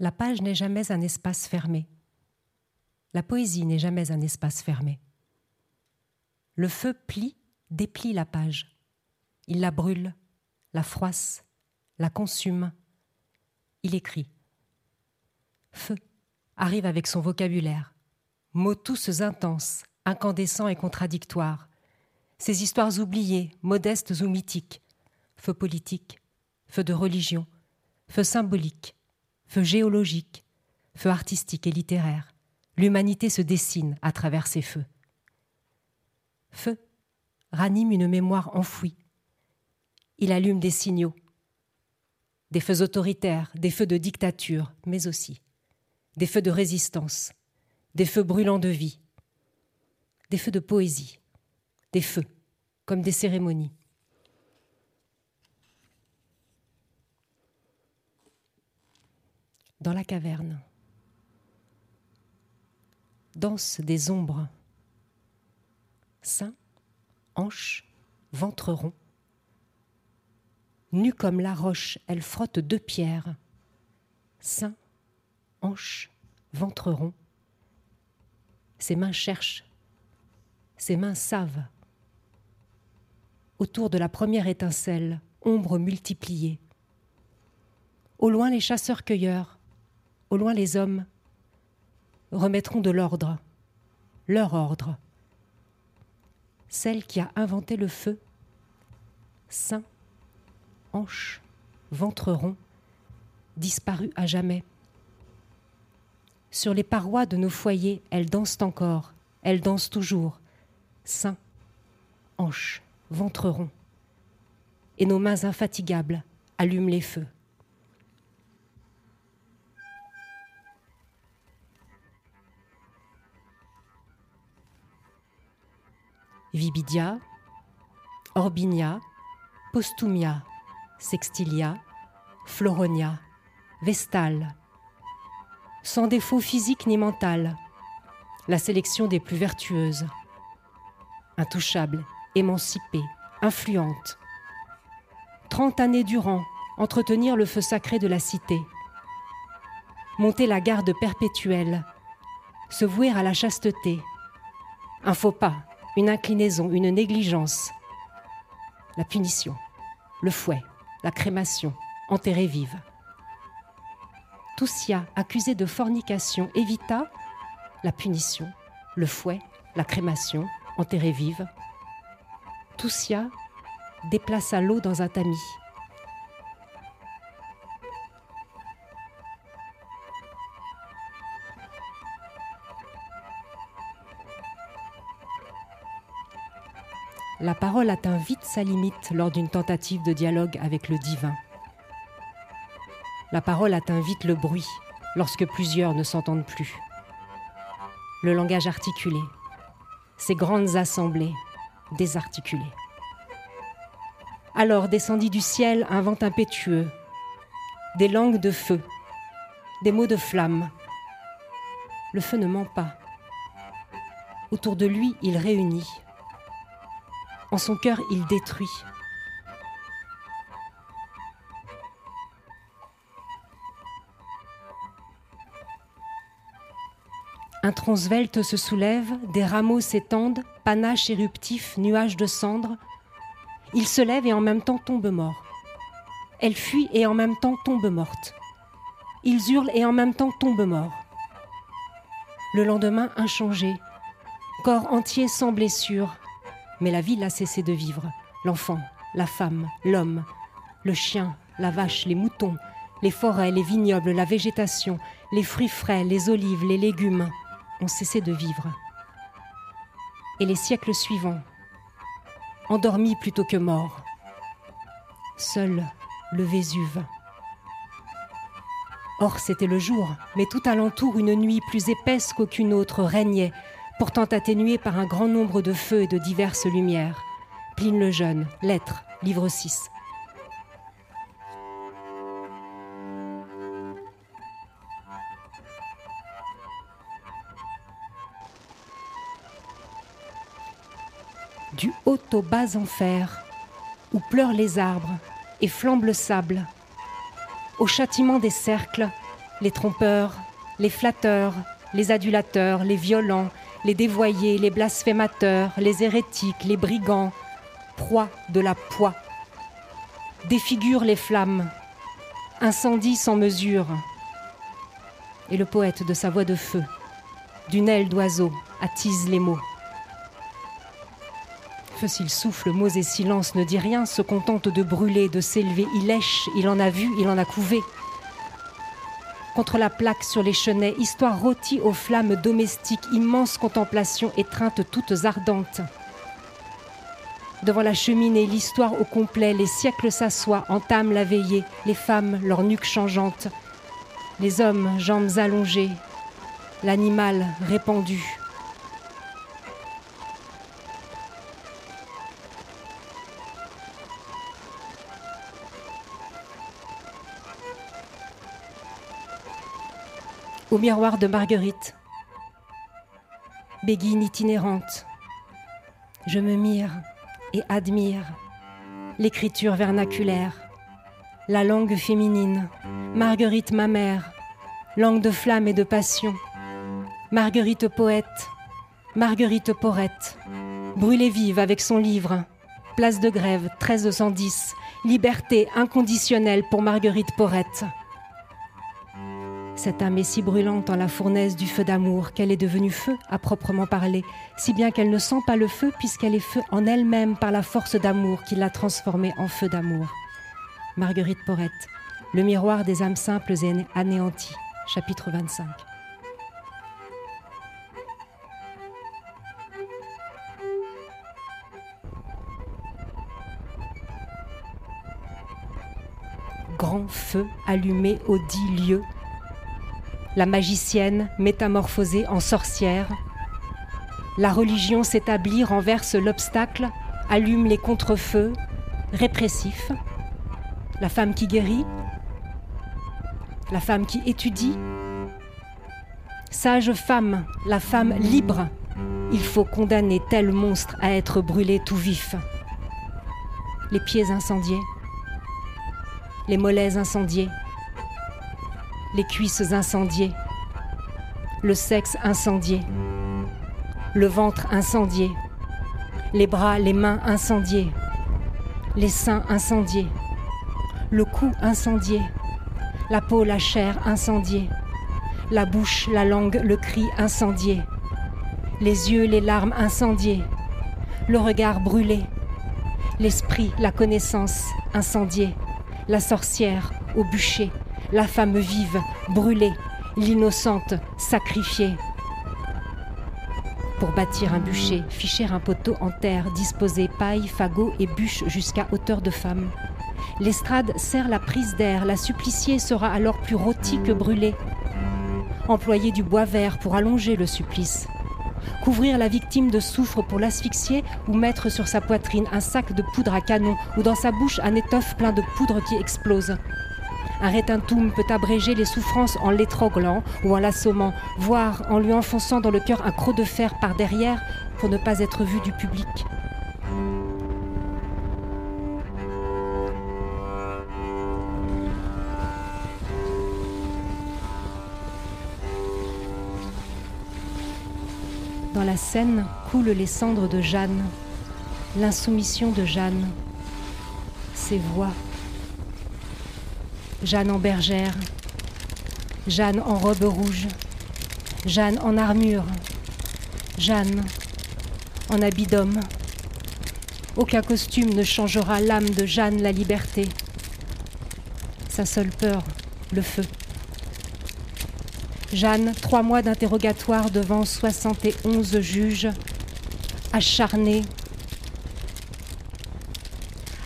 La page n'est jamais un espace fermé. La poésie n'est jamais un espace fermé. Le feu plie, déplie la page. Il la brûle, la froisse, la consume. Il écrit. Feu arrive avec son vocabulaire. Mots tous intenses, incandescents et contradictoires. Ces histoires oubliées, modestes ou mythiques. Feu politique, feu de religion, feu symbolique, feu géologique, feu artistique et littéraire. L'humanité se dessine à travers ces feux. Feu ranime une mémoire enfouie. Il allume des signaux, des feux autoritaires, des feux de dictature, mais aussi des feux de résistance, des feux brûlants de vie, des feux de poésie, des feux comme des cérémonies. Dans la caverne. Danse des ombres. Sein, hanche, ventre rond. Nue comme la roche, elle frotte deux pierres. Sein, hanche, ventre rond. Ses mains cherchent, ses mains savent. Autour de la première étincelle, ombre multipliée. Au loin les chasseurs-cueilleurs, au loin les hommes, remettront de l'ordre, leur ordre. Celle qui a inventé le feu, sein, hanche, ventre rond, disparue à jamais. Sur les parois de nos foyers, elles dansent encore, elles dansent toujours, sein, hanche, ventre rond. Et nos mains infatigables allument les feux. Vibidia, Orbinia, Postumia, Sextilia, Floronia, Vestale. Sans défaut physique ni mental, la sélection des plus vertueuses. Intouchable, émancipée, influente. Trente années durant, entretenir le feu sacré de la cité. Monter la garde perpétuelle, se vouer à la chasteté. Un faux pas, une inclinaison, une négligence, la punition, le fouet, la crémation, enterrée vive. Toussia, accusé de fornication, évita la punition, le fouet, la crémation, enterrée vive. Toussia déplaça l'eau dans un tamis. La parole atteint vite sa limite lors d'une tentative de dialogue avec le divin. La parole atteint vite le bruit lorsque plusieurs ne s'entendent plus. Le langage articulé, ces grandes assemblées désarticulées. Alors descendit du ciel un vent impétueux, des langues de feu, des mots de flamme. Le feu ne ment pas. Autour de lui, il réunit en son cœur, il détruit. Un tronc svelte se soulève, des rameaux s'étendent, panache éruptif, nuage de cendres. Il se lève et en même temps tombe mort. Elle fuit et en même temps tombe morte. Ils hurlent et en même temps tombent morts. Le lendemain, inchangé, corps entier sans blessure, mais la ville a cessé de vivre. L'enfant, la femme, l'homme, le chien, la vache, les moutons, les forêts, les vignobles, la végétation, les fruits frais, les olives, les légumes ont cessé de vivre. Et les siècles suivants, endormis plutôt que morts, seul le Vésuve. Or c'était le jour, mais tout alentour une nuit plus épaisse qu'aucune autre régnait, pourtant atténué par un grand nombre de feux et de diverses lumières. Pline le Jeune, Lettres, livre 6. Du haut au bas enfer, où pleurent les arbres et flambe le sable, au châtiment des cercles, les trompeurs, les flatteurs, les adulateurs, les violents, les dévoyés, les blasphémateurs, les hérétiques, les brigands, proie de la poix. Défigure les flammes, incendie sans mesure. Et le poète de sa voix de feu, d'une aile d'oiseau, attise les mots. Feu s'il souffle, mots et silence ne dit rien, se contente de brûler, de s'élever. Il lèche, il en a vu, il en a couvé contre la plaque sur les chenets, histoire rôtie aux flammes domestiques, immense contemplation, étreinte toutes ardentes. Devant la cheminée, l'histoire au complet, les siècles s'assoient, entament la veillée, les femmes, leurs nuques changeantes, les hommes, jambes allongées, l'animal répandu. Au miroir de Marguerite. Béguine itinérante, je me mire et admire l'écriture vernaculaire, la langue féminine, Marguerite ma mère, langue de flamme et de passion, Marguerite poète, Marguerite porette, brûlée vive avec son livre, place de grève 1310, liberté inconditionnelle pour Marguerite Porrette. Cette âme est si brûlante en la fournaise du feu d'amour qu'elle est devenue feu à proprement parler, si bien qu'elle ne sent pas le feu puisqu'elle est feu en elle-même par la force d'amour qui l'a transformée en feu d'amour. Marguerite Porrette, Le miroir des âmes simples et anéanties, chapitre 25. Grand feu allumé au dix lieux la magicienne métamorphosée en sorcière. La religion s'établit, renverse l'obstacle, allume les contrefeux, répressifs. La femme qui guérit, la femme qui étudie. Sage femme, la femme libre. Il faut condamner tel monstre à être brûlé tout vif. Les pieds incendiés, les mollets incendiés, les cuisses incendiées, le sexe incendié, le ventre incendié, les bras, les mains incendiés, les seins incendiés, le cou incendié, la peau, la chair incendiée, la bouche, la langue, le cri incendié, les yeux, les larmes incendiées, le regard brûlé, l'esprit, la connaissance incendiée, la sorcière au bûcher, la femme vive, brûlée, l'innocente, sacrifiée. Pour bâtir un bûcher, ficher un poteau en terre, disposer paille, fagot et bûche jusqu'à hauteur de femme. L'estrade sert la prise d'air, la suppliciée sera alors plus rôtie que brûlée. Employer du bois vert pour allonger le supplice. Couvrir la victime de soufre pour l'asphyxier ou mettre sur sa poitrine un sac de poudre à canon ou dans sa bouche un étoffe plein de poudre qui explose. Un rétintum peut abréger les souffrances en l'étroglant ou en l'assommant, voire en lui enfonçant dans le cœur un croc de fer par derrière pour ne pas être vu du public. Dans la Seine coulent les cendres de Jeanne, l'insoumission de Jeanne, ses voix Jeanne en bergère, Jeanne en robe rouge, Jeanne en armure, Jeanne en habit d'homme. Aucun costume ne changera l'âme de Jeanne la liberté. Sa seule peur, le feu. Jeanne, trois mois d'interrogatoire devant 71 juges, acharnés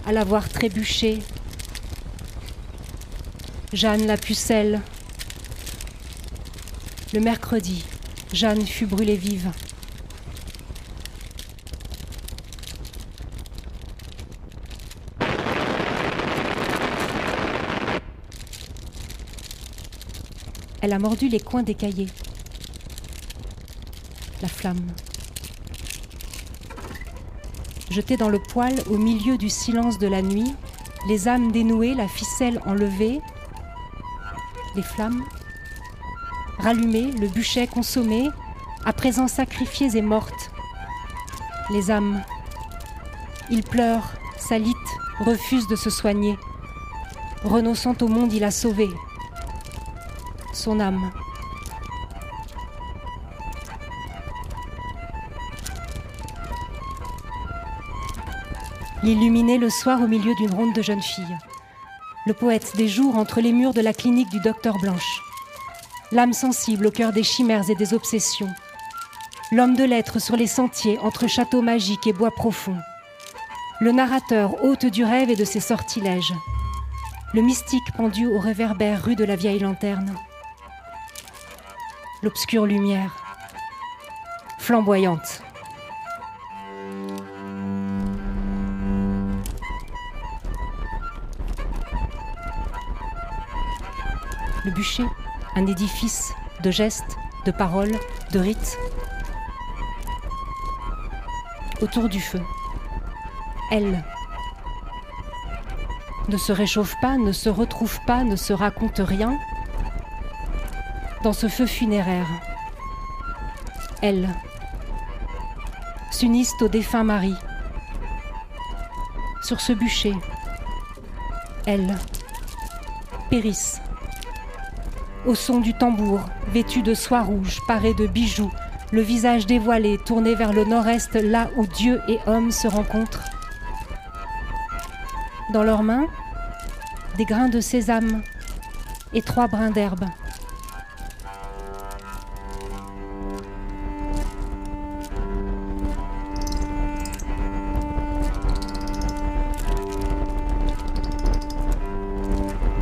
à l'avoir trébuché Jeanne la pucelle. Le mercredi, Jeanne fut brûlée vive. Elle a mordu les coins des cahiers. La flamme. Jetée dans le poêle au milieu du silence de la nuit, les âmes dénouées, la ficelle enlevée, les flammes rallumées, le bûcher consommé, à présent sacrifiées et mortes. Les âmes. Il pleure, s'alitent, refuse de se soigner. Renonçant au monde, il a sauvé son âme. L'illuminé le soir au milieu d'une ronde de jeunes filles. Le poète des jours entre les murs de la clinique du docteur Blanche. L'âme sensible au cœur des chimères et des obsessions. L'homme de lettres sur les sentiers entre châteaux magiques et bois profonds. Le narrateur hôte du rêve et de ses sortilèges. Le mystique pendu au réverbère rue de la vieille lanterne. L'obscure lumière, flamboyante. Le bûcher, un édifice de gestes, de paroles, de rites. Autour du feu, elle ne se réchauffe pas, ne se retrouve pas, ne se raconte rien dans ce feu funéraire. Elle s'unissent au défunt mari. Sur ce bûcher, elles périssent au son du tambour, vêtu de soie rouge, paré de bijoux, le visage dévoilé, tourné vers le nord-est, là où Dieu et homme se rencontrent. Dans leurs mains, des grains de sésame et trois brins d'herbe.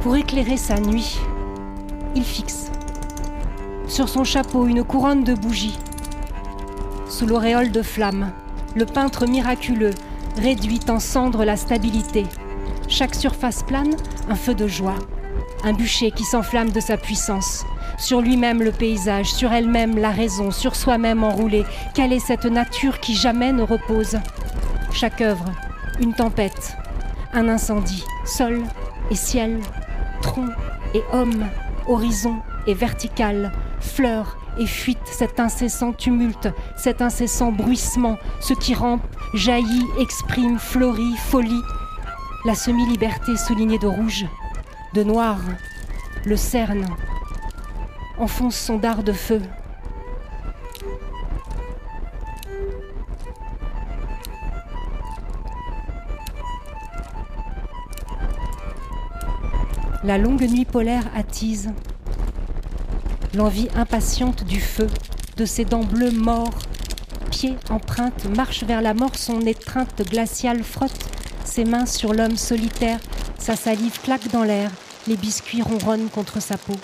Pour éclairer sa nuit, fixe sur son chapeau une couronne de bougies. Sous l'auréole de flammes, le peintre miraculeux réduit en cendres la stabilité. Chaque surface plane, un feu de joie, un bûcher qui s'enflamme de sa puissance. Sur lui-même le paysage, sur elle-même la raison, sur soi-même enroulé. Quelle est cette nature qui jamais ne repose? Chaque œuvre, une tempête, un incendie, sol et ciel, tronc et homme, horizon et vertical, fleurs et fuite, cet incessant tumulte, cet incessant bruissement, ce qui rampe, jaillit, exprime, fleurit, folie, la semi-liberté soulignée de rouge, de noir, le cerne, enfonce son dard de feu. La longue nuit polaire attise, l'envie impatiente du feu, de ses dents bleues morts, pieds empreintes, marche vers la mort, son étreinte glaciale frotte ses mains sur l'homme solitaire, sa salive claque dans l'air, les biscuits ronronnent contre sa peau.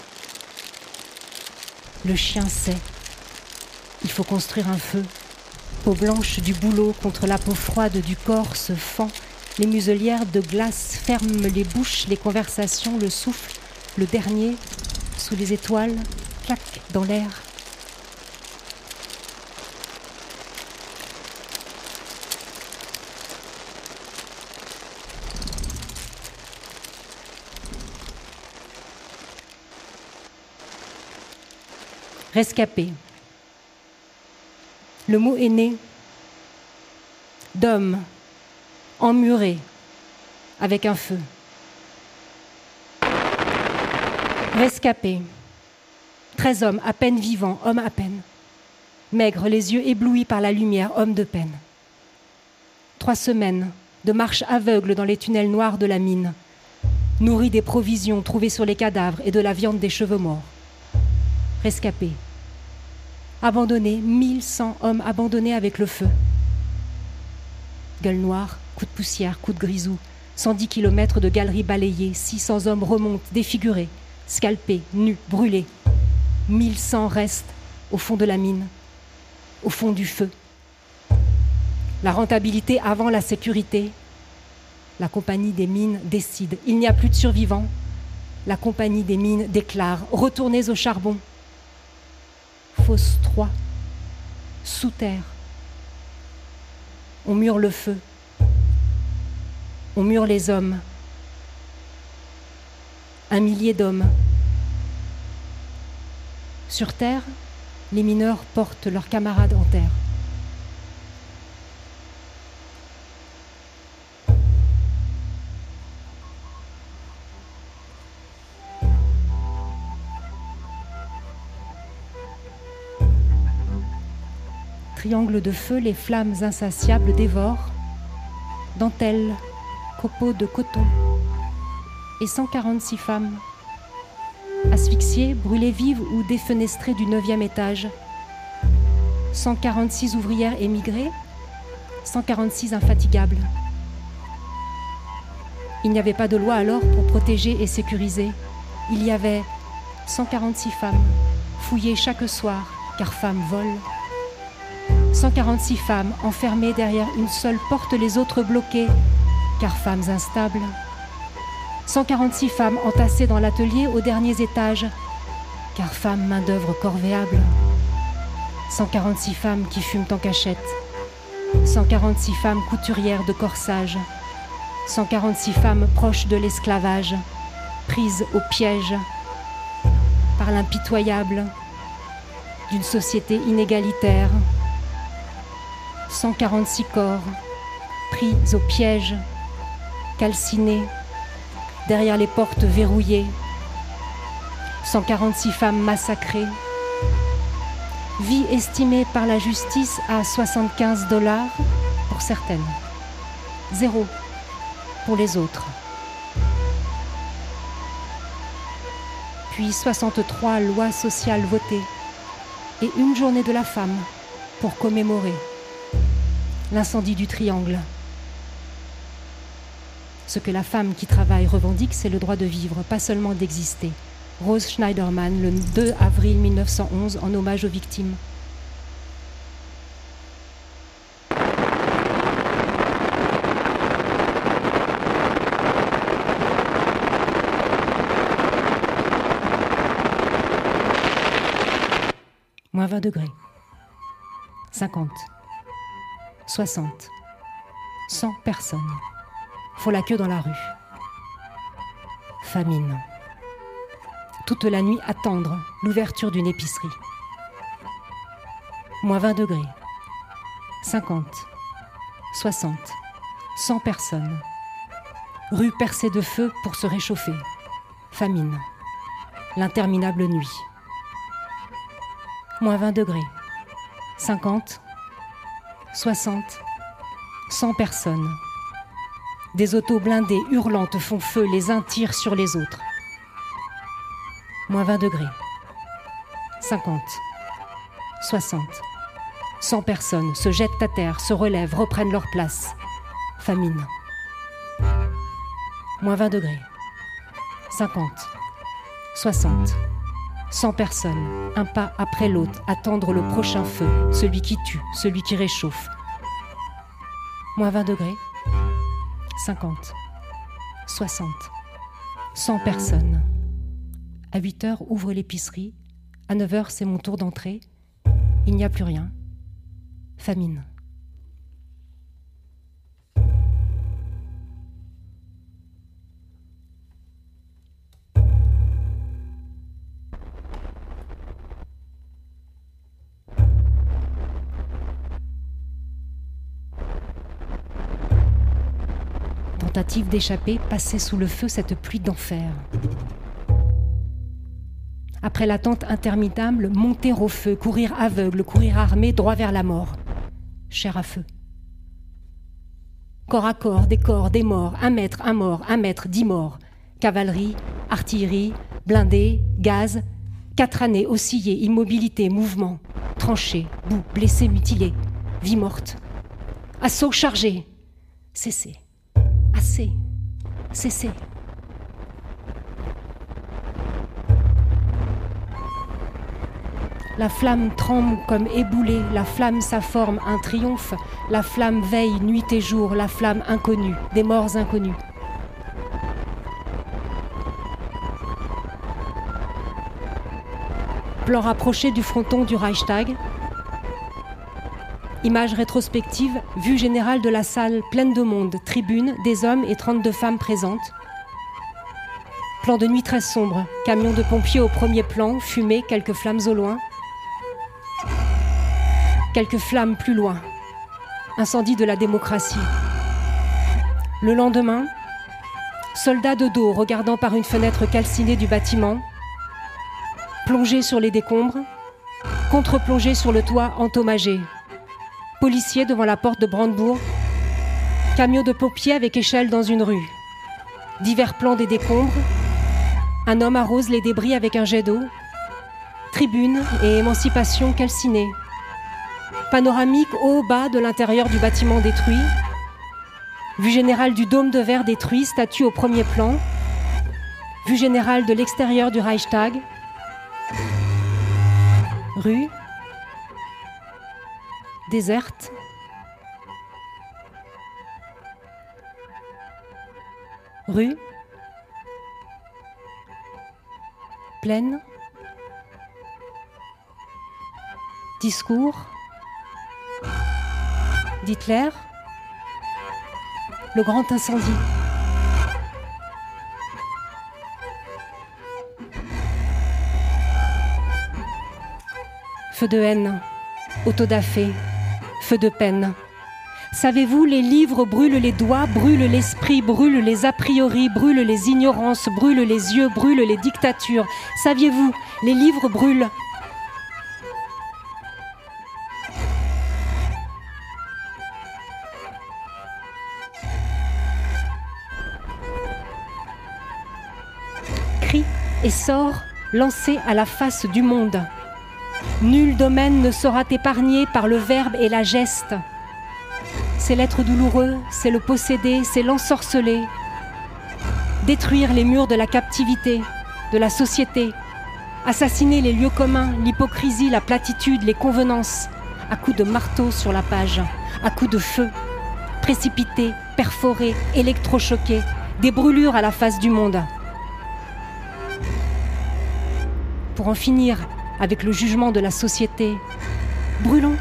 Le chien sait. Il faut construire un feu. Peau blanche du boulot contre la peau froide du corps se fend. Les muselières de glace ferment les bouches, les conversations, le souffle, le dernier, sous les étoiles, claque dans l'air. Rescapé. Le mot est né d'homme, emmuré, avec un feu. Rescapé. Treize hommes, à peine vivants, hommes à peine. Maigre, les yeux éblouis par la lumière, homme de peine. Trois semaines de marche aveugle dans les tunnels noirs de la mine, nourris des provisions trouvées sur les cadavres et de la viande des cheveux morts. Rescapé abandonnés, 1100 hommes abandonnés avec le feu. Gueule noire, coup de poussière, coup de grisou, 110 km de galeries balayées, 600 hommes remontent, défigurés, scalpés, nus, brûlés. 1100 restent au fond de la mine, au fond du feu. La rentabilité avant la sécurité. La compagnie des mines décide. Il n'y a plus de survivants. La compagnie des mines déclare Retournez au charbon fosse 3, sous terre. On mure le feu, on mure les hommes, un millier d'hommes. Sur terre, les mineurs portent leurs camarades en terre. Triangle de feu, les flammes insatiables dévorent, dentelles, copeaux de coton, et 146 femmes, asphyxiées, brûlées vives ou défenestrées du neuvième étage, 146 ouvrières émigrées, 146 infatigables. Il n'y avait pas de loi alors pour protéger et sécuriser. Il y avait 146 femmes, fouillées chaque soir, car femmes volent. 146 femmes enfermées derrière une seule porte, les autres bloquées, car femmes instables. 146 femmes entassées dans l'atelier aux derniers étages, car femmes main-d'œuvre corvéable. 146 femmes qui fument en cachette. 146 femmes couturières de corsage. 146 femmes proches de l'esclavage, prises au piège par l'impitoyable d'une société inégalitaire. 146 corps pris au piège, calcinés, derrière les portes verrouillées, 146 femmes massacrées, vie estimée par la justice à 75 dollars pour certaines, zéro pour les autres. Puis 63 lois sociales votées et une journée de la femme pour commémorer l'incendie du triangle. Ce que la femme qui travaille revendique, c'est le droit de vivre, pas seulement d'exister. Rose Schneiderman, le 2 avril 1911, en hommage aux victimes. Moins 20 degrés. 50. 60, 100 personnes font la queue dans la rue. Famine. Toute la nuit attendre l'ouverture d'une épicerie. Moins 20 degrés. 50, 60, 100 personnes. Rue percée de feu pour se réchauffer. Famine. L'interminable nuit. Moins 20 degrés. 50, 60, 100 personnes. Des autos blindées hurlantes font feu, les uns tirent sur les autres. Moins 20 degrés. 50, 60, 100 personnes se jettent à terre, se relèvent, reprennent leur place. Famine. Moins 20 degrés. 50, 60, 100 personnes, un pas après l'autre, attendre le prochain feu, celui qui tue, celui qui réchauffe. Moins 20 degrés, 50, 60, 100 personnes. À 8 heures, ouvre l'épicerie. À 9 heures, c'est mon tour d'entrée. Il n'y a plus rien. Famine. D'échapper, passer sous le feu cette pluie d'enfer. Après l'attente interminable, monter au feu, courir aveugle, courir armé, droit vers la mort. Chair à feu. Corps à corps, des corps, des morts, un mètre, un mort, un mètre, dix morts. Cavalerie, artillerie, blindés, gaz. Quatre années oscillées, immobilité, mouvement. Tranchés, boue, blessés, mutilés. Vie morte. Assaut chargé. Cessez. Assez. Cessez. La flamme tremble comme éboulée, la flamme sa forme, un triomphe, la flamme veille nuit et jour, la flamme inconnue, des morts inconnus. Plan rapproché du fronton du Reichstag, Image rétrospective, vue générale de la salle pleine de monde, tribune, des hommes et 32 femmes présentes. Plan de nuit très sombre, camion de pompiers au premier plan, fumée, quelques flammes au loin. Quelques flammes plus loin. Incendie de la démocratie. Le lendemain, soldats de dos regardant par une fenêtre calcinée du bâtiment, plongés sur les décombres, contre-plongés sur le toit entommagé, policiers devant la porte de Brandebourg, camion de pompiers avec échelle dans une rue, divers plans des décombres, un homme arrose les débris avec un jet d'eau, tribune et émancipation calcinée, panoramique haut-bas de l'intérieur du bâtiment détruit, vue générale du dôme de verre détruit, statue au premier plan, vue générale de l'extérieur du Reichstag, rue, déserte, rue, pleine, discours. d'Hitler, le grand incendie. Feu de haine, autodafé, de peine. Savez-vous, les livres brûlent les doigts, brûlent l'esprit, brûlent les a priori, brûlent les ignorances, brûlent les yeux, brûlent les dictatures. Saviez-vous, les livres brûlent. Cris et sorts lancés à la face du monde. Nul domaine ne sera épargné par le verbe et la geste. C'est l'être douloureux, c'est le posséder, c'est l'ensorceler. Détruire les murs de la captivité, de la société. Assassiner les lieux communs, l'hypocrisie, la platitude, les convenances. À coups de marteau sur la page, à coups de feu. Précipiter, perforer, électrochoquer. Des brûlures à la face du monde. Pour en finir avec le jugement de la société, brûlons.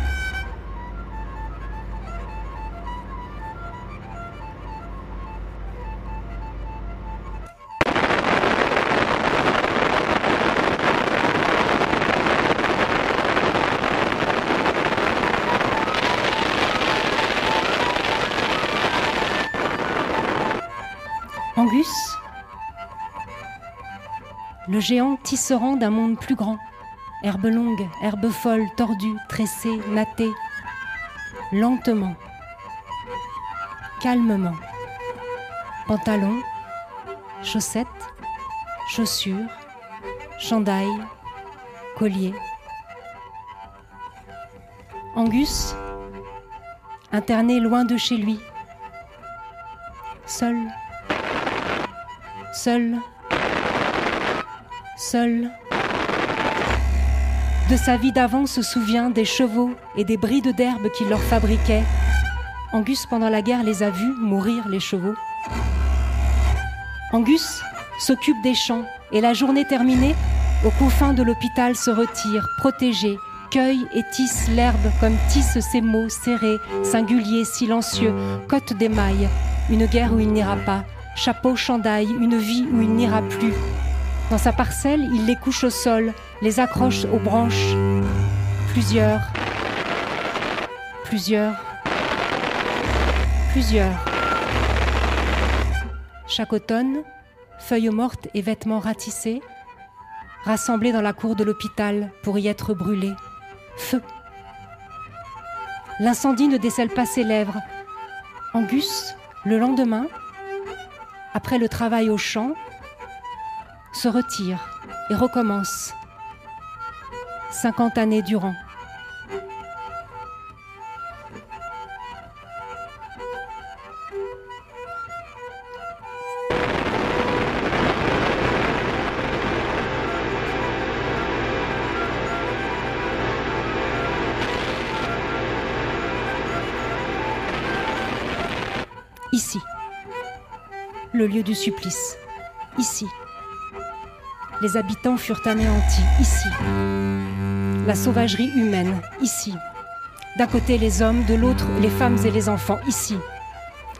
Angus, le géant tisserand d'un monde plus grand, herbe longue, herbe folle, tordue, tressée, nattée, lentement, calmement, pantalon, chaussettes, chaussures, chandail, collier. Angus, interné loin de chez lui, seul. Seul, seul. De sa vie d'avant se souvient des chevaux et des brides d'herbe qu'il leur fabriquait. Angus, pendant la guerre, les a vus mourir, les chevaux. Angus s'occupe des champs et la journée terminée, aux confins de l'hôpital se retire, protégé, cueille et tisse l'herbe comme tisse ses mots serrés, singuliers, silencieux, côte d'émail, une guerre où il n'ira pas, chapeau, chandail, une vie où il n'ira plus. Dans sa parcelle, il les couche au sol, les accroche aux branches. Plusieurs, plusieurs, plusieurs. Chaque automne, feuilles mortes et vêtements ratissés, rassemblés dans la cour de l'hôpital pour y être brûlés. Feu. L'incendie ne décèle pas ses lèvres. Angus, le lendemain, après le travail au champ, se retire et recommence. 50 années durant. Ici le lieu du supplice, ici. Les habitants furent anéantis, ici. La sauvagerie humaine, ici. D'un côté les hommes, de l'autre les femmes et les enfants, ici.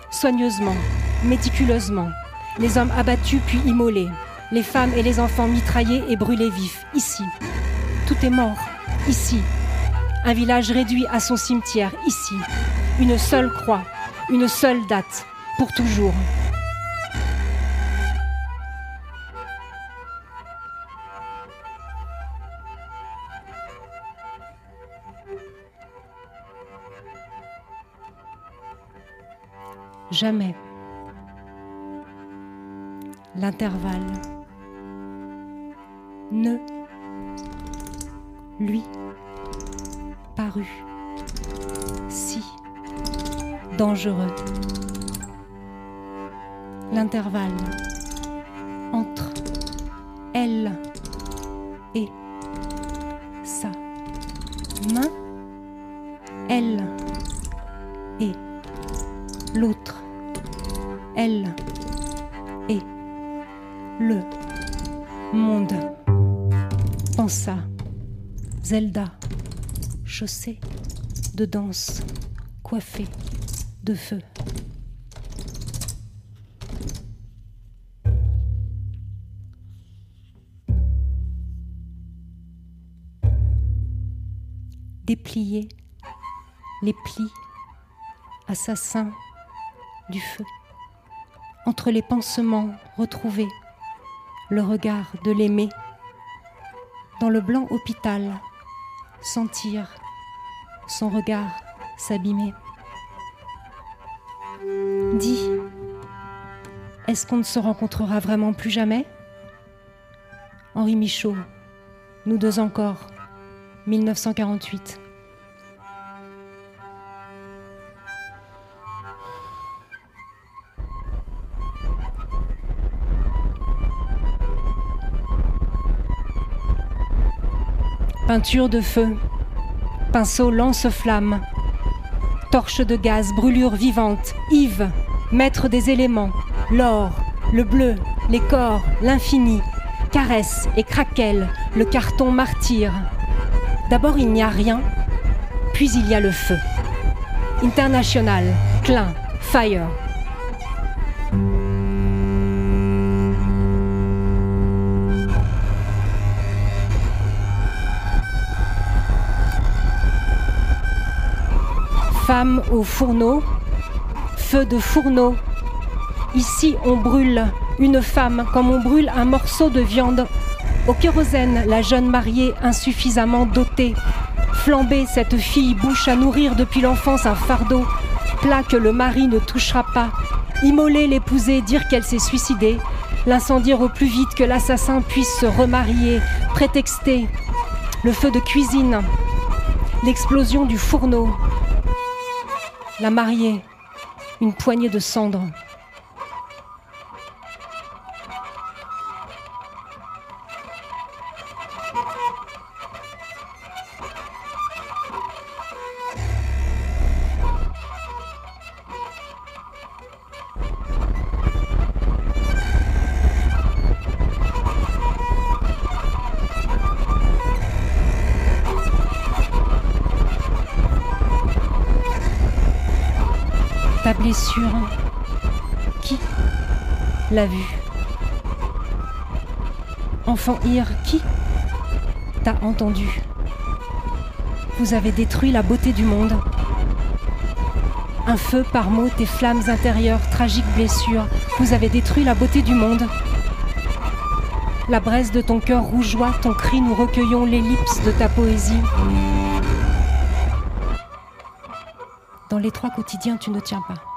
Soigneusement, méticuleusement, les hommes abattus puis immolés, les femmes et les enfants mitraillés et brûlés vifs, ici. Tout est mort, ici. Un village réduit à son cimetière, ici. Une seule croix, une seule date, pour toujours. Jamais. L'intervalle. Ne. Lui. Paru. Si. Dangereux. L'intervalle. Entre. Elle. Et. Sa. Main. Elle. Et. L'autre elle et le monde. Pensa Zelda, chaussée de danse, coiffée de feu. Déplier les plis, assassins du feu entre les pansements retrouvés, le regard de l'aimer, dans le blanc hôpital, sentir son regard s'abîmer. Dis, est-ce qu'on ne se rencontrera vraiment plus jamais? Henri Michaud, nous deux encore, 1948. Peinture de feu, pinceau lance-flamme, torche de gaz, brûlure vivante, Yves, maître des éléments, l'or, le bleu, les corps, l'infini, caresse et craquelle, le carton martyr. D'abord il n'y a rien, puis il y a le feu. International, Klein, Fire. Femme au fourneau, feu de fourneau. Ici, on brûle une femme comme on brûle un morceau de viande. Au kérosène, la jeune mariée insuffisamment dotée. Flamber cette fille bouche à nourrir depuis l'enfance un fardeau, plat que le mari ne touchera pas. Immoler l'épousée, dire qu'elle s'est suicidée. L'incendier au plus vite que l'assassin puisse se remarier. Prétexter le feu de cuisine, l'explosion du fourneau, la mariée, une poignée de cendres. Blessure. Qui l'a vu? Enfant Ir, qui t'a entendu? Vous avez détruit la beauté du monde. Un feu par mot, tes flammes intérieures, tragiques blessures. Vous avez détruit la beauté du monde. La braise de ton cœur rougeoie, ton cri, nous recueillons l'ellipse de ta poésie. Dans les trois quotidiens, tu ne tiens pas.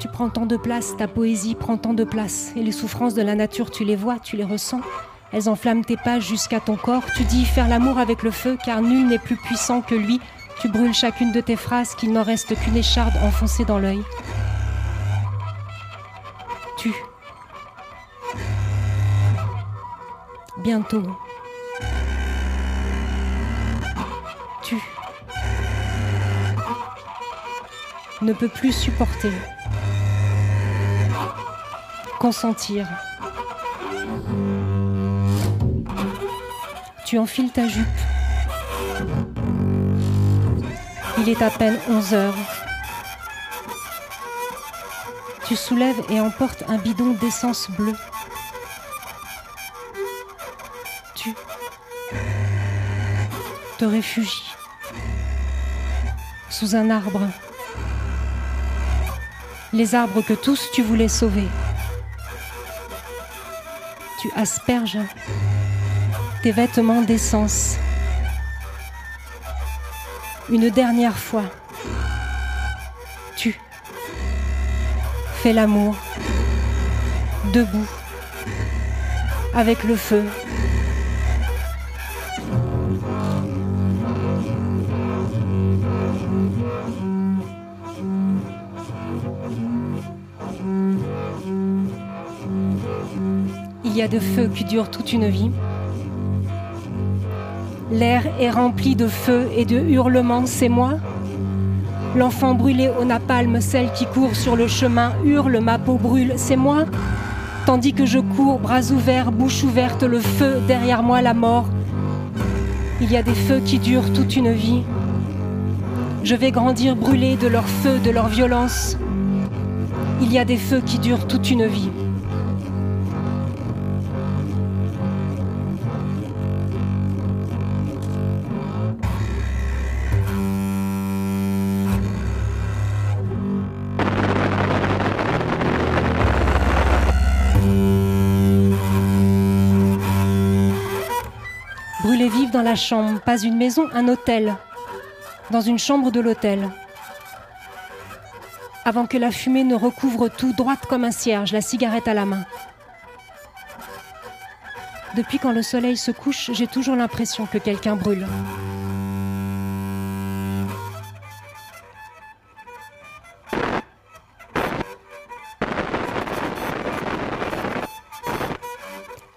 Tu prends tant de place, ta poésie prend tant de place, et les souffrances de la nature, tu les vois, tu les ressens. Elles enflamment tes pages jusqu'à ton corps. Tu dis faire l'amour avec le feu, car nul n'est plus puissant que lui. Tu brûles chacune de tes phrases, qu'il n'en reste qu'une écharde enfoncée dans l'œil. Tu. Bientôt. Tu. Ne peux plus supporter consentir. Tu enfiles ta jupe. Il est à peine 11 heures. tu soulèves et emportes un bidon d'essence bleue. Tu te réfugies sous un arbre. Les arbres que tous tu voulais sauver. Asperges tes vêtements d'essence. Une dernière fois, tu fais l'amour debout avec le feu y a de feux qui durent toute une vie. L'air est rempli de feu et de hurlements, c'est moi. L'enfant brûlé au napalm, celle qui court sur le chemin, hurle, ma peau brûle, c'est moi. Tandis que je cours, bras ouverts, bouche ouverte, le feu, derrière moi la mort. Il y a des feux qui durent toute une vie. Je vais grandir brûlé de leur feu, de leur violence. Il y a des feux qui durent toute une vie. Dans la chambre, pas une maison, un hôtel, dans une chambre de l'hôtel. Avant que la fumée ne recouvre tout, droite comme un cierge, la cigarette à la main. Depuis quand le soleil se couche, j'ai toujours l'impression que quelqu'un brûle.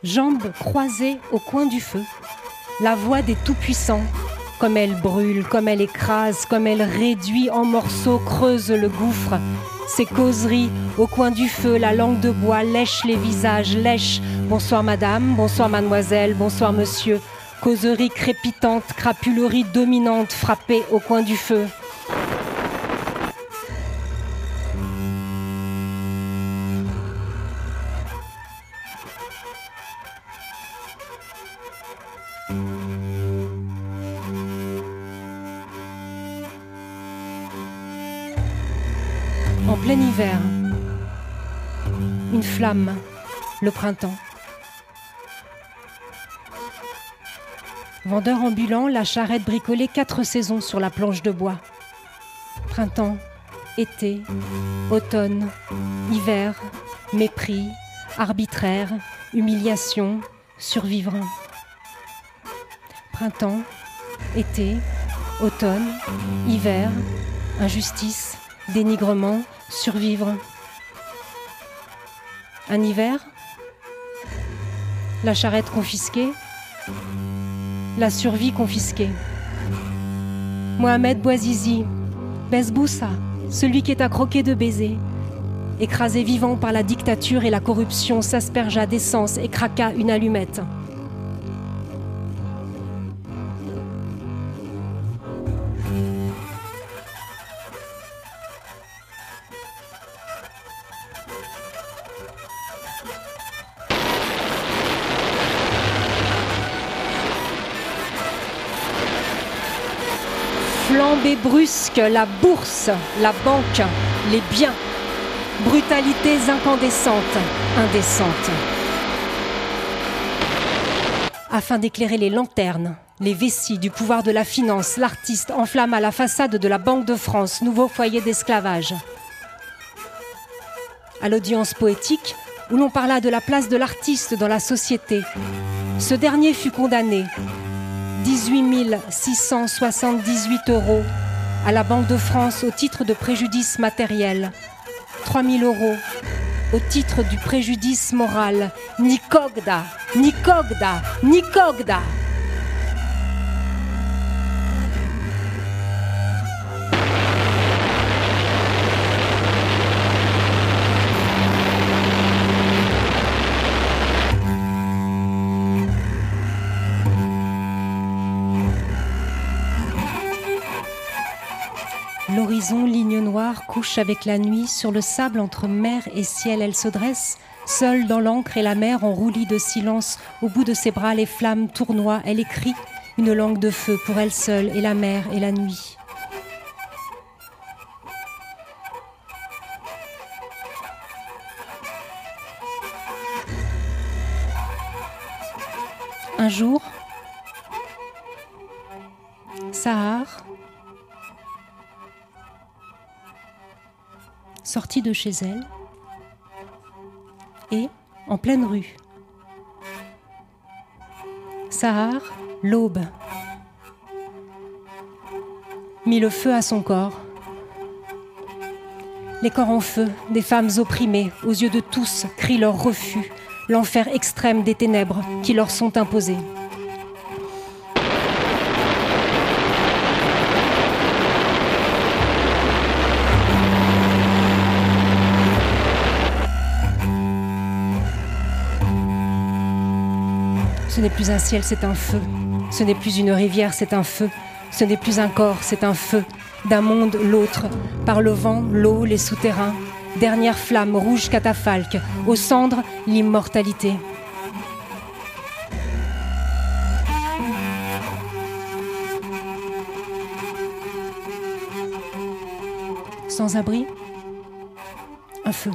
Jambes croisées au coin du feu la voix des Tout-Puissants, comme elle brûle, comme elle écrase, comme elle réduit en morceaux, creuse le gouffre. Ses causeries au coin du feu, la langue de bois lèche les visages, lèche. Bonsoir madame, bonsoir mademoiselle, bonsoir monsieur. Causerie crépitante, crapulerie dominante frappée au coin du feu. Le printemps. Vendeur ambulant, la charrette bricolée quatre saisons sur la planche de bois. Printemps, été, automne, hiver, mépris, arbitraire, humiliation, survivre. Printemps, été, automne, hiver, injustice, dénigrement, survivre. Un hiver, la charrette confisquée, la survie confisquée. Mohamed Bouazizi, Besboussa, celui qui est à croquer de baisers, écrasé vivant par la dictature et la corruption, s'aspergea d'essence et craqua une allumette. Brusque, la bourse, la banque, les biens. Brutalités incandescentes, indécentes. Afin d'éclairer les lanternes, les vessies du pouvoir de la finance, l'artiste enflamme à la façade de la Banque de France, nouveau foyer d'esclavage. À l'audience poétique, où l'on parla de la place de l'artiste dans la société, ce dernier fut condamné 18 678 euros à la Banque de France au titre de préjudice matériel. 3 000 euros au titre du préjudice moral. Nicogda, Nicogda, Nicogda. L'horizon, ligne noire, couche avec la nuit, sur le sable entre mer et ciel, elle se dresse, seule dans l'encre et la mer en roulis de silence, au bout de ses bras les flammes tournoient, elle écrit, une langue de feu pour elle seule et la mer et la nuit. Un jour, sortie de chez elle, et en pleine rue. Sahar, l'aube, mit le feu à son corps. Les corps en feu, des femmes opprimées, aux yeux de tous, crient leur refus, l'enfer extrême des ténèbres qui leur sont imposées. Ce n'est plus un ciel, c'est un feu. Ce n'est plus une rivière, c'est un feu. Ce n'est plus un corps, c'est un feu. D'un monde, l'autre. Par le vent, l'eau, les souterrains. Dernière flamme, rouge catafalque. Aux cendres, l'immortalité. Sans abri, un feu.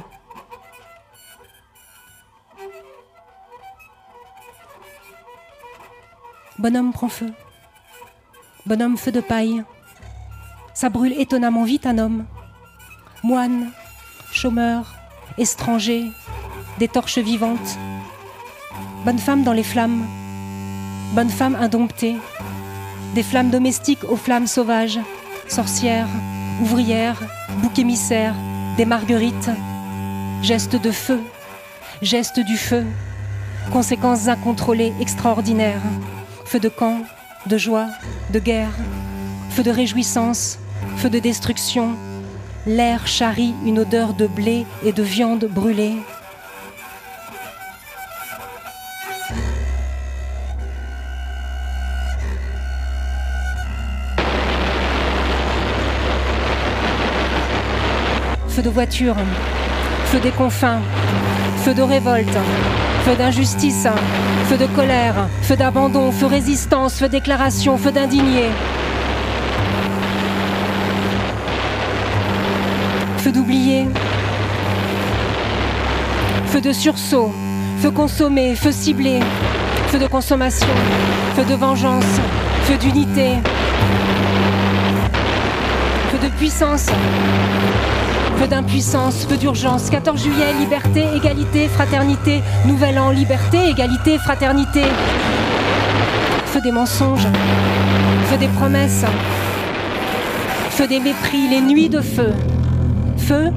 Bonhomme prend feu. Bonhomme feu de paille. Ça brûle étonnamment vite un homme. Moine, chômeur, étranger, des torches vivantes. Bonne femme dans les flammes. Bonne femme indomptée. Des flammes domestiques aux flammes sauvages. Sorcières, ouvrières, bouc émissaire, des marguerites. Gestes de feu, gestes du feu. Conséquences incontrôlées, extraordinaires. Feu de camp, de joie, de guerre, feu de réjouissance, feu de destruction. L'air charrie une odeur de blé et de viande brûlée. Feu de voiture, feu des confins, feu de révolte, feu d'injustice, feu de colère, feu d'abandon, feu résistance, feu déclaration, feu d'indigné. Feu d'oublier, feu de sursaut, feu consommé, feu ciblé, feu de consommation, feu de vengeance, feu d'unité, feu de puissance, feu d'impuissance, feu d'urgence. 14 juillet, liberté, égalité, fraternité. Nouvel an, liberté, égalité, fraternité. Feu des mensonges, feu des promesses, feu des mépris, les nuits de feu. Feu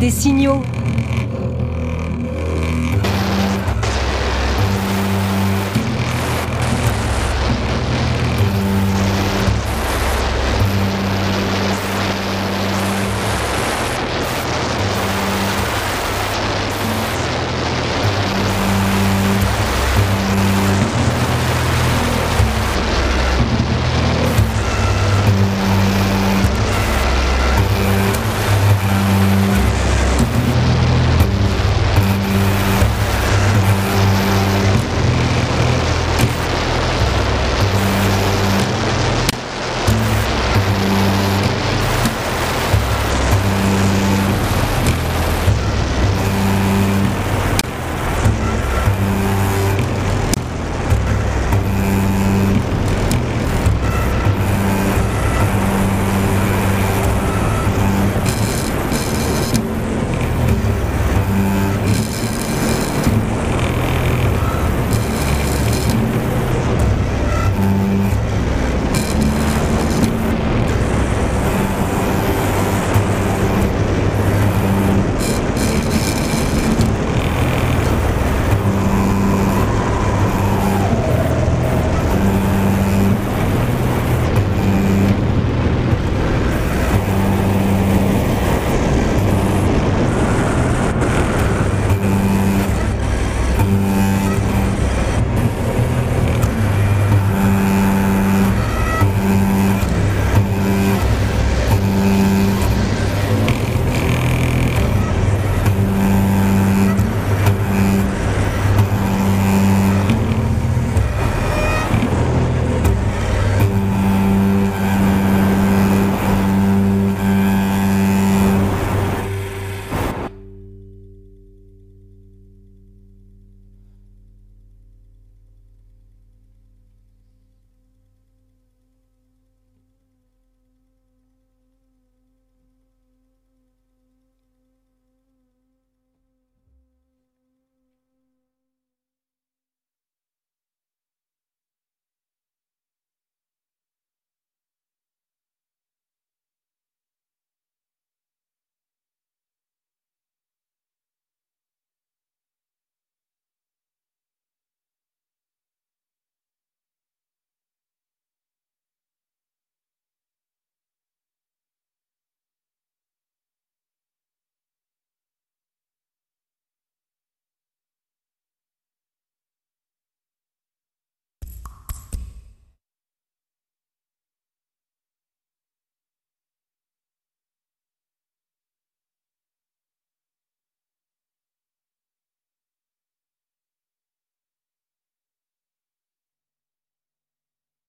des signaux